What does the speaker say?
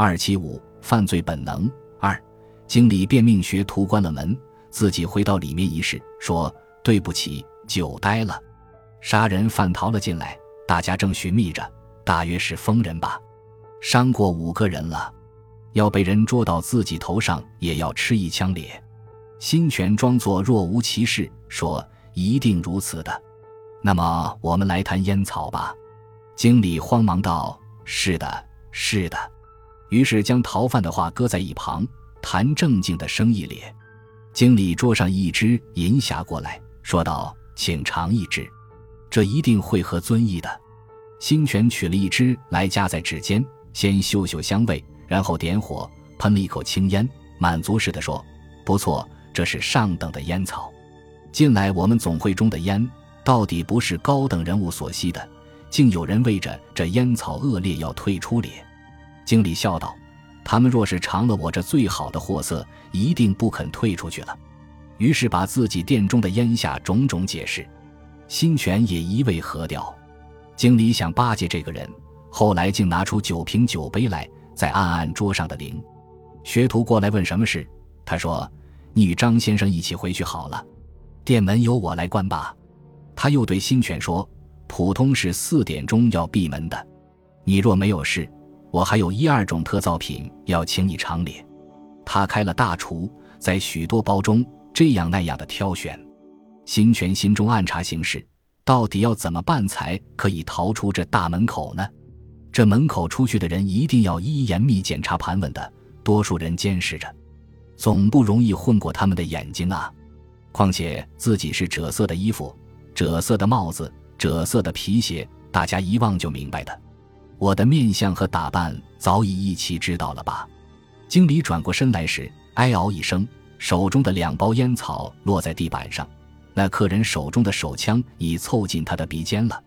二七五犯罪本能二，经理便命学徒关了门，自己回到里面一试，说：“对不起，久待了。”杀人犯逃了进来，大家正寻觅着，大约是疯人吧，伤过五个人了，要被人捉到自己头上，也要吃一枪咧。新权装作若无其事，说：“一定如此的。”那么我们来谈烟草吧。经理慌忙道：“是的，是的。”于是将逃犯的话搁在一旁，谈正经的生意咧。经理桌上一支银匣过来，说道：“请尝一支，这一定会合尊意的。”新权取了一支来，夹在指尖，先嗅嗅香味，然后点火，喷了一口青烟，满足似的说：“不错，这是上等的烟草。近来我们总会中的烟，到底不是高等人物所吸的，竟有人为着这烟草恶劣要退出咧。”经理笑道：“他们若是尝了我这最好的货色，一定不肯退出去了。”于是把自己店中的烟下种种解释，新泉也一味喝掉。经理想巴结这个人，后来竟拿出酒瓶酒杯来，再按按桌上的铃。学徒过来问什么事，他说：“你与张先生一起回去好了，店门由我来关吧。”他又对新泉说：“普通是四点钟要闭门的，你若没有事。”我还有一二种特造品要请你尝咧。他开了大厨，在许多包中这样那样的挑选。新权心中暗查形势，到底要怎么办才可以逃出这大门口呢？这门口出去的人一定要一严密检查盘问的，多数人监视着，总不容易混过他们的眼睛啊。况且自己是赭色的衣服、赭色的帽子、赭色的皮鞋，大家一望就明白的。我的面相和打扮早已一齐知道了吧？经理转过身来时，哀嗷一声，手中的两包烟草落在地板上。那客人手中的手枪已凑近他的鼻尖了。